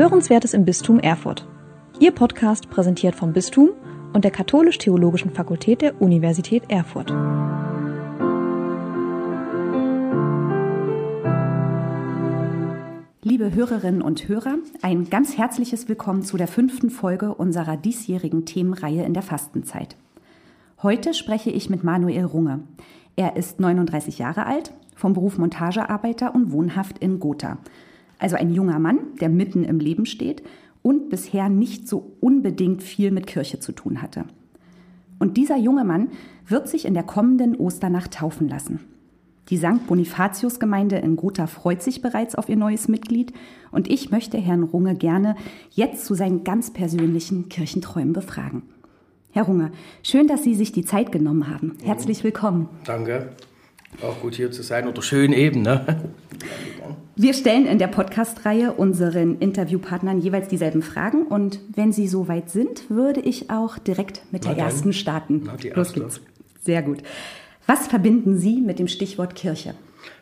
Hörenswertes im Bistum Erfurt. Ihr Podcast präsentiert vom Bistum und der Katholisch-Theologischen Fakultät der Universität Erfurt. Liebe Hörerinnen und Hörer, ein ganz herzliches Willkommen zu der fünften Folge unserer diesjährigen Themenreihe in der Fastenzeit. Heute spreche ich mit Manuel Runge. Er ist 39 Jahre alt, vom Beruf Montagearbeiter und wohnhaft in Gotha. Also ein junger Mann, der mitten im Leben steht und bisher nicht so unbedingt viel mit Kirche zu tun hatte. Und dieser junge Mann wird sich in der kommenden Osternacht taufen lassen. Die St. Bonifatius-Gemeinde in Gotha freut sich bereits auf ihr neues Mitglied und ich möchte Herrn Runge gerne jetzt zu seinen ganz persönlichen Kirchenträumen befragen. Herr Runge, schön, dass Sie sich die Zeit genommen haben. Herzlich willkommen. Danke. Auch gut hier zu sein oder schön eben. Ne? Wir stellen in der Podcast-Reihe unseren Interviewpartnern jeweils dieselben Fragen und wenn Sie soweit sind, würde ich auch direkt mit der ersten starten. Na, die erste. Los geht's. Sehr gut. Was verbinden Sie mit dem Stichwort Kirche?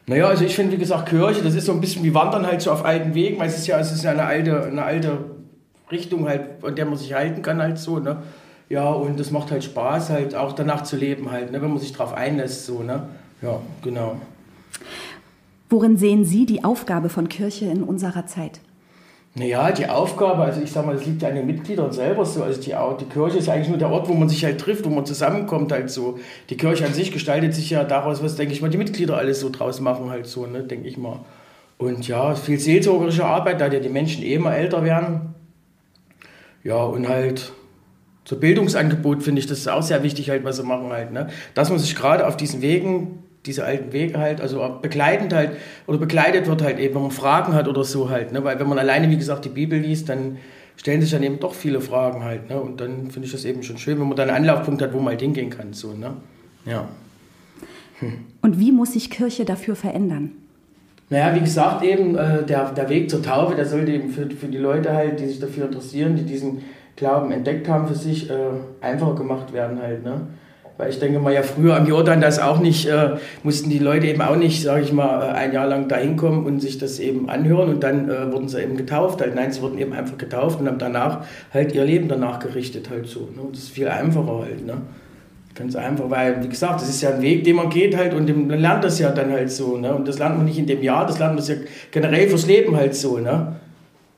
Naja, also ich finde, wie gesagt, Kirche, das ist so ein bisschen wie Wandern halt so auf alten Wegen, weil es ist ja, es ist ja eine alte, eine alte Richtung halt, an der man sich halten kann halt so, ne? Ja, und das macht halt Spaß, halt auch danach zu leben halt, ne, wenn man sich darauf einlässt, so, ne? Ja, genau. Worin sehen Sie die Aufgabe von Kirche in unserer Zeit? Naja, die Aufgabe, also ich sag mal, das liegt ja an den Mitgliedern selber so. Also die, die Kirche ist eigentlich nur der Ort, wo man sich halt trifft, wo man zusammenkommt halt so. Die Kirche an sich gestaltet sich ja daraus, was, denke ich mal, die Mitglieder alles so draus machen halt so, ne, denke ich mal. Und ja, viel seelsorgerische Arbeit, da ja die Menschen eh immer älter werden. Ja, und halt so Bildungsangebot finde ich, das ist auch sehr wichtig halt, was sie machen halt, ne. Dass man sich gerade auf diesen Wegen diese alten Wege halt, also begleitend halt oder begleitet wird halt eben, wenn man Fragen hat oder so halt, ne? weil wenn man alleine, wie gesagt, die Bibel liest, dann stellen sich dann eben doch viele Fragen halt, ne? und dann finde ich das eben schon schön, wenn man dann einen Anlaufpunkt hat, wo man halt hingehen kann, so, ne, ja. Hm. Und wie muss sich Kirche dafür verändern? Naja, wie gesagt, eben äh, der, der Weg zur Taufe, der sollte eben für, für die Leute halt, die sich dafür interessieren, die diesen Glauben entdeckt haben für sich, äh, einfacher gemacht werden halt, ne. Weil ich denke mal, ja früher am Jordan das auch nicht, äh, mussten die Leute eben auch nicht, sage ich mal, äh, ein Jahr lang da hinkommen und sich das eben anhören und dann äh, wurden sie eben getauft. Halt. Nein, sie wurden eben einfach getauft und haben danach halt ihr Leben danach gerichtet halt so. Ne? Und das ist viel einfacher halt. Ne? Ganz einfach, weil, wie gesagt, das ist ja ein Weg, den man geht halt und man lernt das ja dann halt so. Ne? Und das lernt man nicht in dem Jahr, das lernt man ja generell fürs Leben halt so. Ne?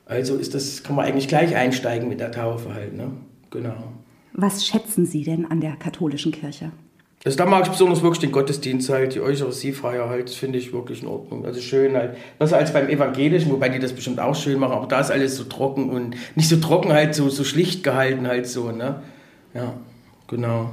Also ist das, kann man eigentlich gleich einsteigen mit der Taufe halt. Ne? Genau. Was schätzen Sie denn an der katholischen Kirche? Also da mag ich besonders wirklich den Gottesdienst halt, die Eucharistiefeier halt, das finde ich wirklich in Ordnung. Also schön halt, besser als beim Evangelischen, wobei die das bestimmt auch schön machen, aber da ist alles so trocken und nicht so trocken halt, so, so schlicht gehalten halt so, ne? Ja, genau.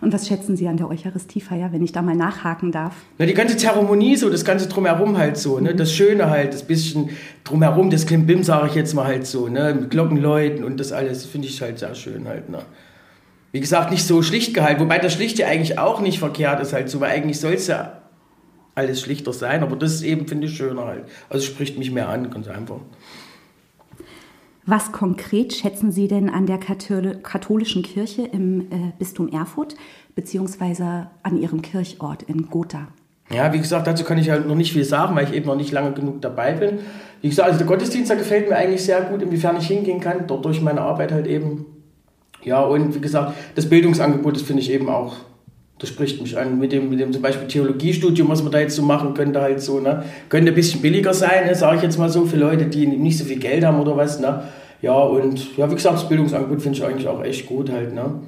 Und was schätzen Sie an der Eucharistiefeier, wenn ich da mal nachhaken darf? Na, die ganze Zeremonie so, das ganze Drumherum halt so, ne? Das Schöne halt, das bisschen Drumherum, das Klimbim sage ich jetzt mal halt so, ne? Mit Glockenläuten und das alles, finde ich halt sehr schön halt, ne? Wie gesagt, nicht so schlicht gehalten. Wobei das Schlicht ja eigentlich auch nicht verkehrt ist halt so, weil eigentlich soll es ja alles schlichter sein. Aber das ist eben, finde ich, schöner halt. Also spricht mich mehr an, ganz einfach. Was konkret schätzen Sie denn an der katholischen Kirche im äh, Bistum Erfurt beziehungsweise an Ihrem Kirchort in Gotha? Ja, wie gesagt, dazu kann ich halt noch nicht viel sagen, weil ich eben noch nicht lange genug dabei bin. Wie gesagt, also der Gottesdienst, der gefällt mir eigentlich sehr gut, inwiefern ich hingehen kann, dort durch meine Arbeit halt eben ja, und wie gesagt, das Bildungsangebot, das finde ich eben auch, das spricht mich an. Mit dem, mit dem zum Beispiel Theologiestudium, was man da jetzt so machen könnte, halt so, ne? Könnte ein bisschen billiger sein, ne? sage ich jetzt mal so, für Leute, die nicht so viel Geld haben oder was, ne? Ja, und ja, wie gesagt, das Bildungsangebot finde ich eigentlich auch echt gut halt, ne?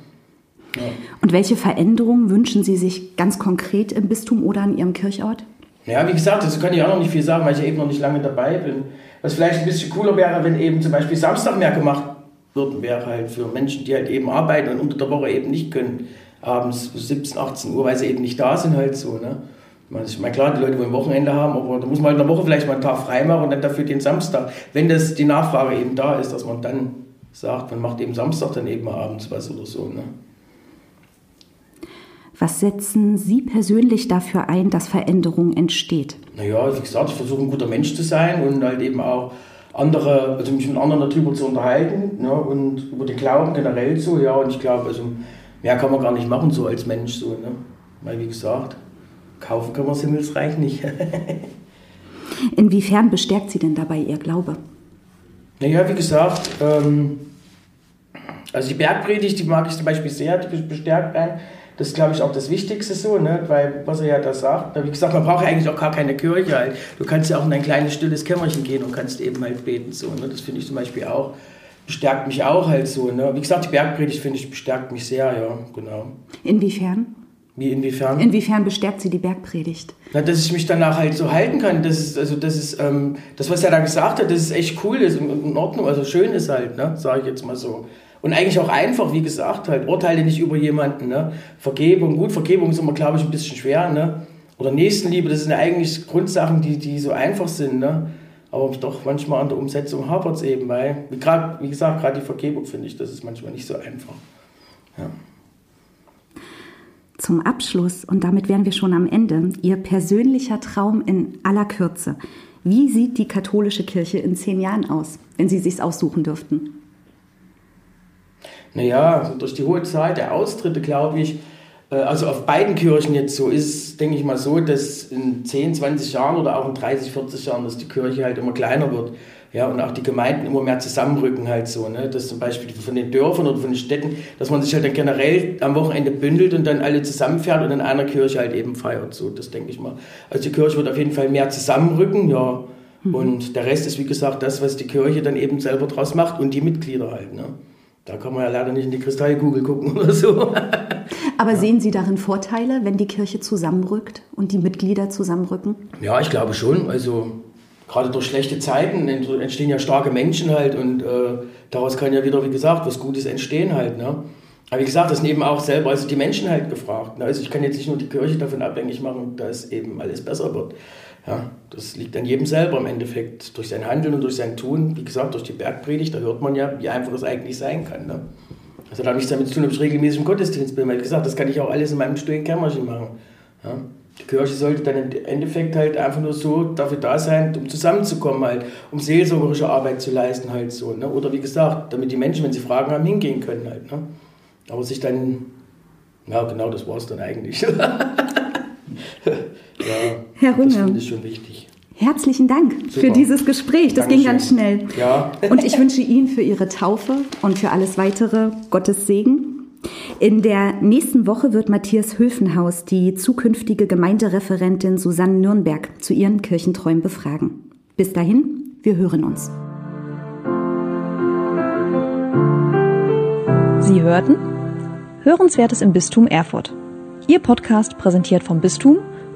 Ja. Und welche Veränderungen wünschen Sie sich ganz konkret im Bistum oder an Ihrem Kirchort? Ja, wie gesagt, dazu kann ich auch noch nicht viel sagen, weil ich ja eben noch nicht lange dabei bin. Was vielleicht ein bisschen cooler wäre, wenn eben zum Beispiel Samstag mehr gemacht würden, wäre halt für Menschen, die halt eben arbeiten und unter der Woche eben nicht können, abends 17, 18 Uhr, weil sie eben nicht da sind, halt so. Ne? Ich meine, klar, die Leute wollen Wochenende haben, aber da muss man halt in der Woche vielleicht mal einen Tag frei machen und dann dafür den Samstag, wenn das die Nachfrage eben da ist, dass man dann sagt, man macht eben Samstag dann eben abends was oder so. Ne? Was setzen Sie persönlich dafür ein, dass Veränderung entsteht? Naja, wie gesagt, ich versuche ein guter Mensch zu sein und halt eben auch andere, also mich mit anderen darüber zu unterhalten ne, und über den Glauben generell so, ja, und ich glaube, also mehr kann man gar nicht machen so als Mensch so, ne? Weil wie gesagt, kaufen kann man das Himmelsreich nicht. Inwiefern bestärkt Sie denn dabei Ihr Glaube? Naja, wie gesagt, ähm, also die Bergpredigt, die mag ich zum Beispiel sehr, die bestärkt einen. Das ist, glaube ich, auch das Wichtigste so, ne? weil, was er ja da sagt, wie gesagt, man braucht eigentlich auch gar keine Kirche halt. Du kannst ja auch in ein kleines, stilles Kämmerchen gehen und kannst eben halt beten, so, ne? das finde ich zum Beispiel auch, bestärkt mich auch halt so. Ne? Wie gesagt, die Bergpredigt, finde ich, bestärkt mich sehr, ja, genau. Inwiefern? Wie inwiefern? Inwiefern bestärkt sie die Bergpredigt? Na, dass ich mich danach halt so halten kann. Das ist, also das ist, ähm, das, was er da gesagt hat, das ist echt cool, ist in Ordnung, also schön ist halt, ne? sage ich jetzt mal so. Und eigentlich auch einfach, wie gesagt, halt, urteile nicht über jemanden. Ne? Vergebung, gut, Vergebung ist immer, glaube ich, ein bisschen schwer. Ne? Oder Nächstenliebe, das sind ja eigentlich Grundsachen, die, die so einfach sind. Ne? Aber doch manchmal an der Umsetzung hapert es eben, weil, wie, grad, wie gesagt, gerade die Vergebung finde ich, das ist manchmal nicht so einfach. Ja. Zum Abschluss, und damit wären wir schon am Ende, Ihr persönlicher Traum in aller Kürze. Wie sieht die katholische Kirche in zehn Jahren aus, wenn Sie sich aussuchen dürften? Naja, durch die hohe Zahl der Austritte, glaube ich, äh, also auf beiden Kirchen jetzt so ist, denke ich mal so, dass in 10, 20 Jahren oder auch in 30, 40 Jahren, dass die Kirche halt immer kleiner wird. Ja, und auch die Gemeinden immer mehr zusammenrücken halt so, ne? Dass zum Beispiel von den Dörfern oder von den Städten, dass man sich halt dann generell am Wochenende bündelt und dann alle zusammenfährt und in einer Kirche halt eben feiert. So, das denke ich mal. Also die Kirche wird auf jeden Fall mehr zusammenrücken, ja. Mhm. Und der Rest ist, wie gesagt, das, was die Kirche dann eben selber draus macht und die Mitglieder halt, ne? Da kann man ja leider nicht in die Kristallkugel gucken oder so. Aber ja. sehen Sie darin Vorteile, wenn die Kirche zusammenrückt und die Mitglieder zusammenrücken? Ja, ich glaube schon. Also gerade durch schlechte Zeiten entstehen ja starke Menschen halt und äh, daraus kann ja wieder, wie gesagt, was Gutes entstehen halt. Ne? Aber wie gesagt, das sind eben auch selber also die Menschen halt gefragt. Ne? Also ich kann jetzt nicht nur die Kirche davon abhängig machen, dass eben alles besser wird. Ja, das liegt an jedem selber im Endeffekt, durch sein Handeln und durch sein Tun. Wie gesagt, durch die Bergpredigt, da hört man ja, wie einfach das eigentlich sein kann. Ne? Das hat auch nichts damit zu tun, ob ich regelmäßig im Gottesdienst bin. Weil, gesagt, das kann ich auch alles in meinem stillen Kämmerchen machen. Ja? Die Kirche sollte dann im Endeffekt halt einfach nur so dafür da sein, um zusammenzukommen halt, um seelsorgerische Arbeit zu leisten halt so. Ne? Oder wie gesagt, damit die Menschen, wenn sie Fragen haben, hingehen können halt. Ne? Aber sich dann, ja genau, das war es dann eigentlich. Ja, Herr Runge. Das finde ich schon wichtig. Herzlichen Dank Super. für dieses Gespräch. Das Dankeschön. ging ganz schnell. Ja. Und ich wünsche Ihnen für Ihre Taufe und für alles weitere Gottes Segen. In der nächsten Woche wird Matthias Höfenhaus die zukünftige Gemeindereferentin Susanne Nürnberg zu ihren Kirchenträumen befragen. Bis dahin, wir hören uns. Sie hörten Hörenswertes im Bistum Erfurt. Ihr Podcast präsentiert vom Bistum